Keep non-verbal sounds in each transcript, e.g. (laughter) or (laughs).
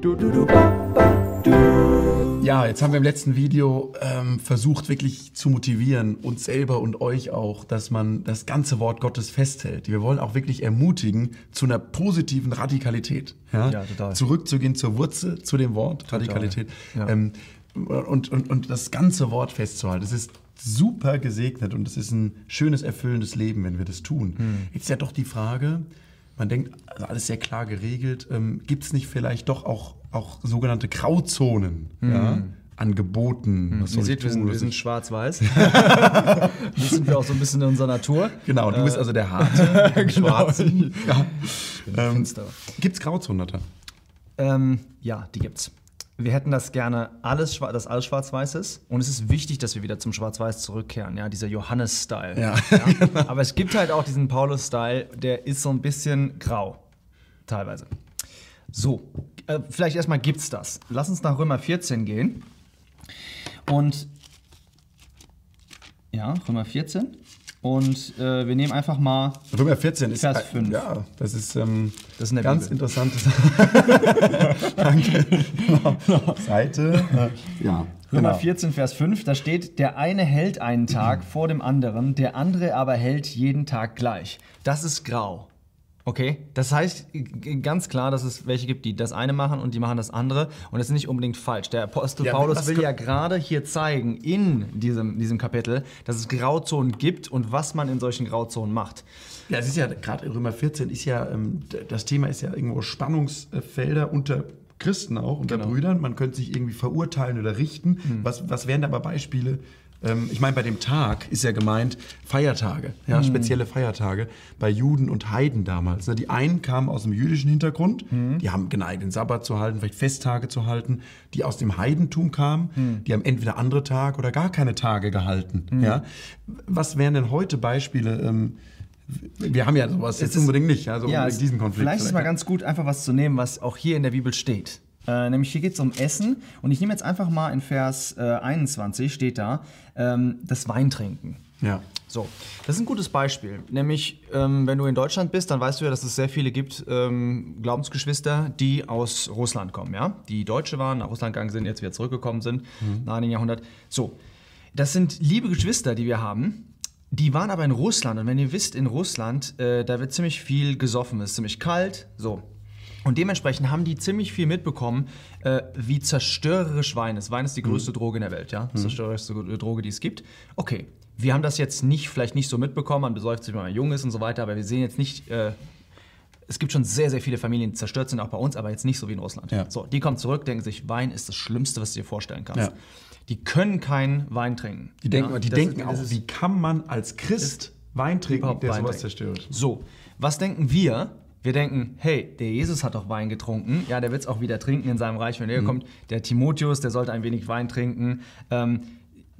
Du, du, du, ba, ba, du. Ja, jetzt haben wir im letzten Video ähm, versucht, wirklich zu motivieren, uns selber und euch auch, dass man das ganze Wort Gottes festhält. Wir wollen auch wirklich ermutigen zu einer positiven Radikalität. Ja, Ja, total. Zurückzugehen zur Wurzel, zu dem Wort Radikalität. Ja. Ähm, und, und, und das ganze Wort festzuhalten. Es ist super gesegnet und es ist ein schönes, erfüllendes Leben, wenn wir das tun. Hm. Jetzt ist ja doch die Frage, man denkt, also alles sehr klar geregelt, ähm, gibt es nicht vielleicht doch auch, auch sogenannte Grauzonen ja, an Geboten? Was Hm. Ihr seht, wir sind, wir sind schwarz-weiß. (laughs) das sind wir auch so ein bisschen in unserer Natur. Genau, du bist also der (laughs) Harte, der genau. Schwarzen. Ja. Ähm. Gibt es Grauzonen da? Ähm, ja, die gibt's. Wir hätten das gerne alles, dass alles schwarz-weiß ist. Und es ist wichtig, dass wir wieder zum Schwarz-Weiß zurückkehren. Ja, dieser Johannes-Style. Ja. (laughs) Aber es gibt halt auch diesen Paulus-Style, der ist so ein bisschen grau. Teilweise. So, äh, vielleicht erstmal gibt's das. Lass uns nach Römer 14 gehen. Und ja, Römer 14. Und äh, wir nehmen einfach mal Römer 14 ist Vers äh, 5. Ja, das ist, ähm, Das ist in der ganz Bibel. interessant. (laughs) Danke. Genau. Seite. Äh, ja. Römer genau. 14, Vers 5, da steht, der eine hält einen Tag vor dem anderen, der andere aber hält jeden Tag gleich. Das ist grau. Okay? Das heißt ganz klar, dass es welche gibt, die das eine machen und die machen das andere. Und das ist nicht unbedingt falsch. Der Apostel Ja, Paulus will ja gerade hier zeigen, in diesem, diesem Kapitel, dass es Grauzonen gibt und was man in solchen Grauzonen macht. Ja, es ist ja gerade in Römer 14 ist ja ähm, das Thema ist ja irgendwo Spannungsfelder unter Christen auch, unter Genau. Brüdern. Man könnte sich irgendwie verurteilen oder richten. Was, was wären da aber Beispiele? Ähm, ich meine, bei dem Tag ist ja gemeint Feiertage, ja, spezielle Feiertage bei Juden und Heiden damals. Ne? Die einen kamen aus dem jüdischen Hintergrund, die haben geneigt, den Sabbat zu halten, vielleicht Festtage zu halten. Die aus dem Heidentum kamen, die haben entweder andere Tage oder gar keine Tage gehalten. Ja? Was wären denn heute Beispiele? Ähm, wir haben ja sowas jetzt ist- unbedingt nicht, also Ja, unbedingt es- diesen Konflikt. Vielleicht ist es mal ganz gut, einfach was zu nehmen, was auch hier in der Bibel steht. Äh, nämlich hier geht es um Essen. Und ich nehme jetzt einfach mal in Vers äh, 21, steht da, ähm, das Weintrinken. Ja. So, das ist ein gutes Beispiel. Nämlich, ähm, wenn du in Deutschland bist, dann weißt du ja, dass es sehr viele gibt, ähm, Glaubensgeschwister, die aus Russland kommen, ja? Die Deutsche waren, nach Russland gegangen sind, jetzt wieder zurückgekommen sind, nach einem Jahrhundert. So, das sind liebe Geschwister, die wir haben. Die waren aber in Russland und wenn ihr wisst, in Russland, äh, da wird ziemlich viel gesoffen, es ist ziemlich kalt, so. Und dementsprechend haben die ziemlich viel mitbekommen, äh, wie zerstörerisch Wein ist. Wein ist die größte Droge in der Welt, ja? Die zerstörerischste Droge, die es gibt. Okay, wir haben das jetzt nicht, vielleicht nicht so mitbekommen, man besäuft sich, wenn man jung ist und so weiter, aber wir sehen jetzt nicht, äh, es gibt schon sehr, sehr viele Familien, die zerstört sind, auch bei uns, aber jetzt nicht so wie in Russland. Ja. So, die kommen zurück, denken sich, Wein ist das Schlimmste, was du dir vorstellen kannst. Ja. Die können keinen Wein trinken. Die denken, ja? die denken ist- auch, ist- wie kann man als Christ Wein trinken, der Wein sowas zerstört? So, was denken wir? Wir denken, hey, der Jesus hat doch Wein getrunken. Ja, der wird es auch wieder trinken in seinem Reich, wenn er kommt. Der Timotheus, der sollte ein wenig Wein trinken. Ähm,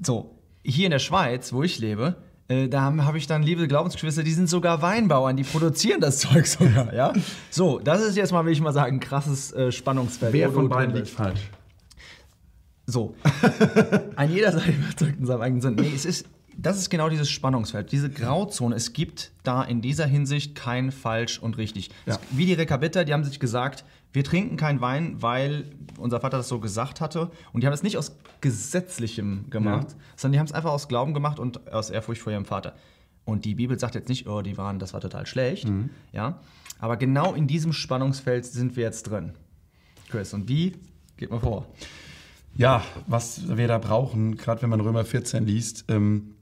so, hier in der Schweiz, wo ich lebe, äh, da habe hab ich dann liebe Glaubensgeschwister, die sind sogar Weinbauern, die produzieren das (laughs) Zeug sogar, ja. So, das ist jetzt mal, will ich mal sagen, ein krasses äh, Spannungsfeld. Wer von beiden liegt falsch? So. (laughs) An jeder Seite überzeugt in seinem eigenen Sinn. Nee, es ist, das ist genau dieses Spannungsfeld, diese Grauzone. Es gibt da in dieser Hinsicht kein falsch und richtig. Ja. Es, wie die Rekabiter, die haben sich gesagt, wir trinken keinen Wein, weil unser Vater das so gesagt hatte. Und die haben es nicht aus Gesetzlichem gemacht, Ja. sondern die haben es einfach aus Glauben gemacht und aus Ehrfurcht vor ihrem Vater. Und die Bibel sagt jetzt nicht, oh, die waren, das war total schlecht. Ja? Aber genau in diesem Spannungsfeld sind wir jetzt drin. Chris, und wie? Geht mal vor. Ja, was wir da brauchen, gerade wenn man Römer 14 liest, ähm,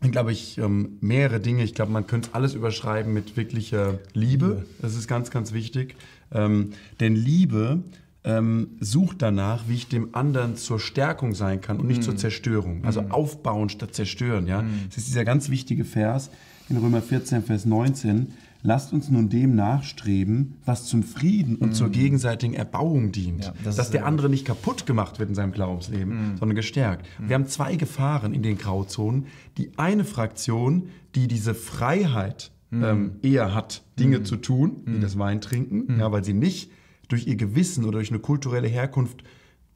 glaube ich, ähm, mehrere Dinge. Ich glaube, man könnte alles überschreiben mit wirklicher Liebe. Das ist ganz, ganz wichtig. Ähm, denn Liebe ähm, sucht danach, wie ich dem anderen zur Stärkung sein kann und nicht zur Zerstörung. Also aufbauen statt zerstören. Ja? Das ist dieser ganz wichtige Vers in Römer 14, Vers 19. Lasst uns nun dem nachstreben, was zum Frieden und zur gegenseitigen Erbauung dient. Ja, das dass der andere nicht kaputt gemacht wird in seinem Glaubensleben, sondern gestärkt. Wir haben zwei Gefahren in den Grauzonen. Die eine Fraktion, die diese Freiheit ähm, eher hat, Dinge zu tun, wie das Weintrinken, ja, weil sie nicht durch ihr Gewissen oder durch eine kulturelle Herkunft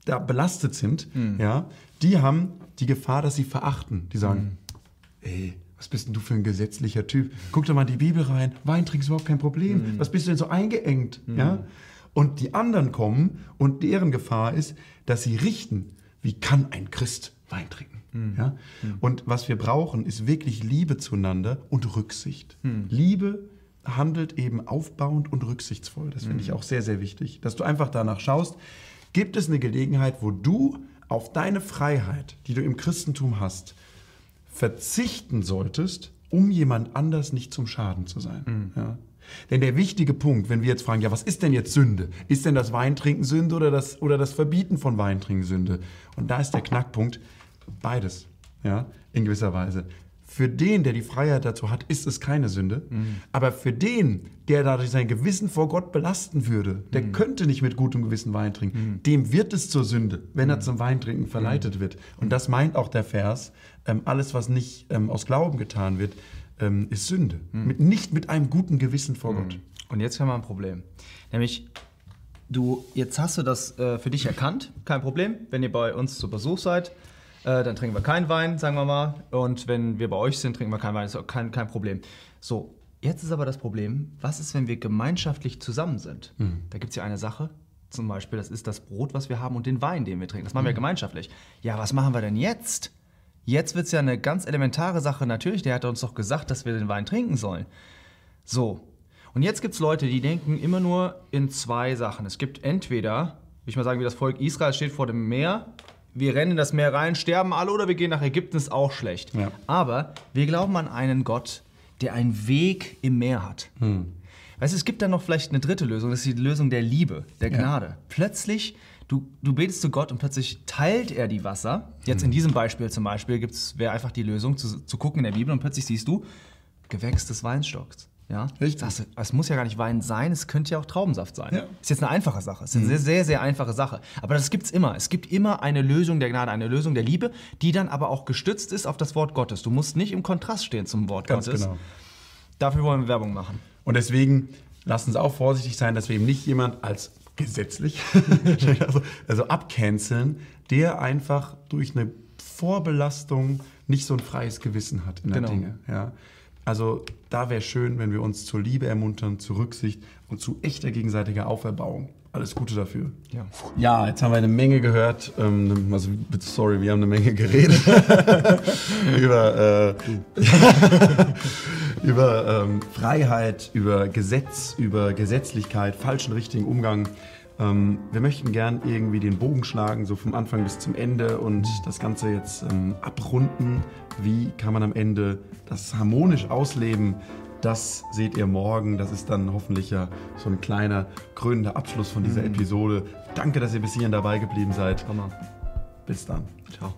da belastet sind, ja, die haben die Gefahr, dass sie verachten. Die sagen, ey, was bist denn du für ein gesetzlicher Typ? Guck doch mal in die Bibel rein. Wein trinkst überhaupt kein Problem. Was bist du denn so eingeengt? Ja? Und die anderen kommen und deren Gefahr ist, dass sie richten, wie kann ein Christ Wein trinken? Ja? Und was wir brauchen, ist wirklich Liebe zueinander und Rücksicht. Liebe handelt eben aufbauend und rücksichtsvoll. Das finde ich auch sehr, sehr wichtig. Dass du einfach danach schaust, gibt es eine Gelegenheit, wo du auf deine Freiheit, die du im Christentum hast, verzichten solltest, um jemand anders nicht zum Schaden zu sein. Ja? Denn der wichtige Punkt, wenn wir jetzt fragen, ja, was ist denn jetzt Sünde? Ist denn das Weintrinken Sünde oder das, oder das Verbieten von Weintrinken Sünde? Und da ist der Knackpunkt, beides, ja, in gewisser Weise. Für den, der die Freiheit dazu hat, ist es keine Sünde. Aber für den, der dadurch sein Gewissen vor Gott belasten würde, der könnte nicht mit gutem Gewissen Wein trinken, dem wird es zur Sünde, wenn er zum Weintrinken verleitet wird. Und das meint auch der Vers, ähm, alles, was nicht ähm, aus Glauben getan wird, ähm, ist Sünde. Mit, nicht mit einem guten Gewissen vor Gott. Und jetzt haben wir ein Problem. Nämlich, du, jetzt hast du das äh, für dich erkannt, kein Problem. Wenn ihr bei uns zu Besuch seid, äh, dann trinken wir keinen Wein, sagen wir mal. Und wenn wir bei euch sind, trinken wir keinen Wein, ist auch kein, kein Problem. So, jetzt ist aber das Problem, was ist, wenn wir gemeinschaftlich zusammen sind? Da gibt es ja eine Sache, zum Beispiel, das ist das Brot, was wir haben und den Wein, den wir trinken. Das machen wir gemeinschaftlich. Ja, was machen wir denn jetzt? Jetzt wird es ja eine ganz elementare Sache. Natürlich, der hat uns doch gesagt, dass wir den Wein trinken sollen. So. Und jetzt gibt es Leute, die denken immer nur in zwei Sachen. Es gibt entweder, will ich mal sagen, wie das Volk Israel steht vor dem Meer, wir rennen in das Meer rein, sterben alle oder wir gehen nach Ägypten, ist auch schlecht. Ja. Aber wir glauben an einen Gott, der einen Weg im Meer hat. Weißt du, es gibt dann noch vielleicht eine dritte Lösung, das ist die Lösung der Liebe, der Gnade. Plötzlich, du, du betest zu Gott und plötzlich teilt er die Wasser. Jetzt in diesem Beispiel zum Beispiel wäre einfach die Lösung zu, zu gucken in der Bibel und plötzlich siehst du Gewächs des Weinstocks. Ja? Richtig. Du, es muss ja gar nicht Wein sein, es könnte ja auch Traubensaft sein. Ja. Ist jetzt eine einfache Sache, ist eine sehr, sehr, sehr einfache Sache. Aber das gibt's immer. Es gibt immer eine Lösung der Gnade, eine Lösung der Liebe, die dann aber auch gestützt ist auf das Wort Gottes. Du musst nicht im Kontrast stehen zum Wort Ganz Gottes. genau. Dafür wollen wir Werbung machen. Und deswegen lassen uns auch vorsichtig sein, dass wir eben nicht jemand als gesetzlich, (laughs) (laughs) also, also abcanceln, der einfach durch eine Vorbelastung nicht so ein freies Gewissen hat in der Genau. Dinge. Ja. Also da wäre schön, wenn wir uns zur Liebe ermuntern, zur Rücksicht und zu echter gegenseitiger Auferbauung. Alles Gute dafür. Ja. Ja, jetzt haben wir eine Menge gehört. Ähm, also, bitte, sorry, wir haben eine Menge geredet (laughs) über, äh, (laughs) über ähm, Freiheit, über Gesetz, über Gesetzlichkeit, falschen, richtigen Umgang. Ähm, wir möchten gern irgendwie den Bogen schlagen, so vom Anfang bis zum Ende und das Ganze jetzt ähm, abrunden. Wie kann man am Ende das harmonisch ausleben? Das seht ihr morgen. Das ist dann hoffentlich ja so ein kleiner krönender Abschluss von dieser Episode. Danke, dass ihr bis hierhin dabei geblieben seid. Hammer. Bis dann. Ciao.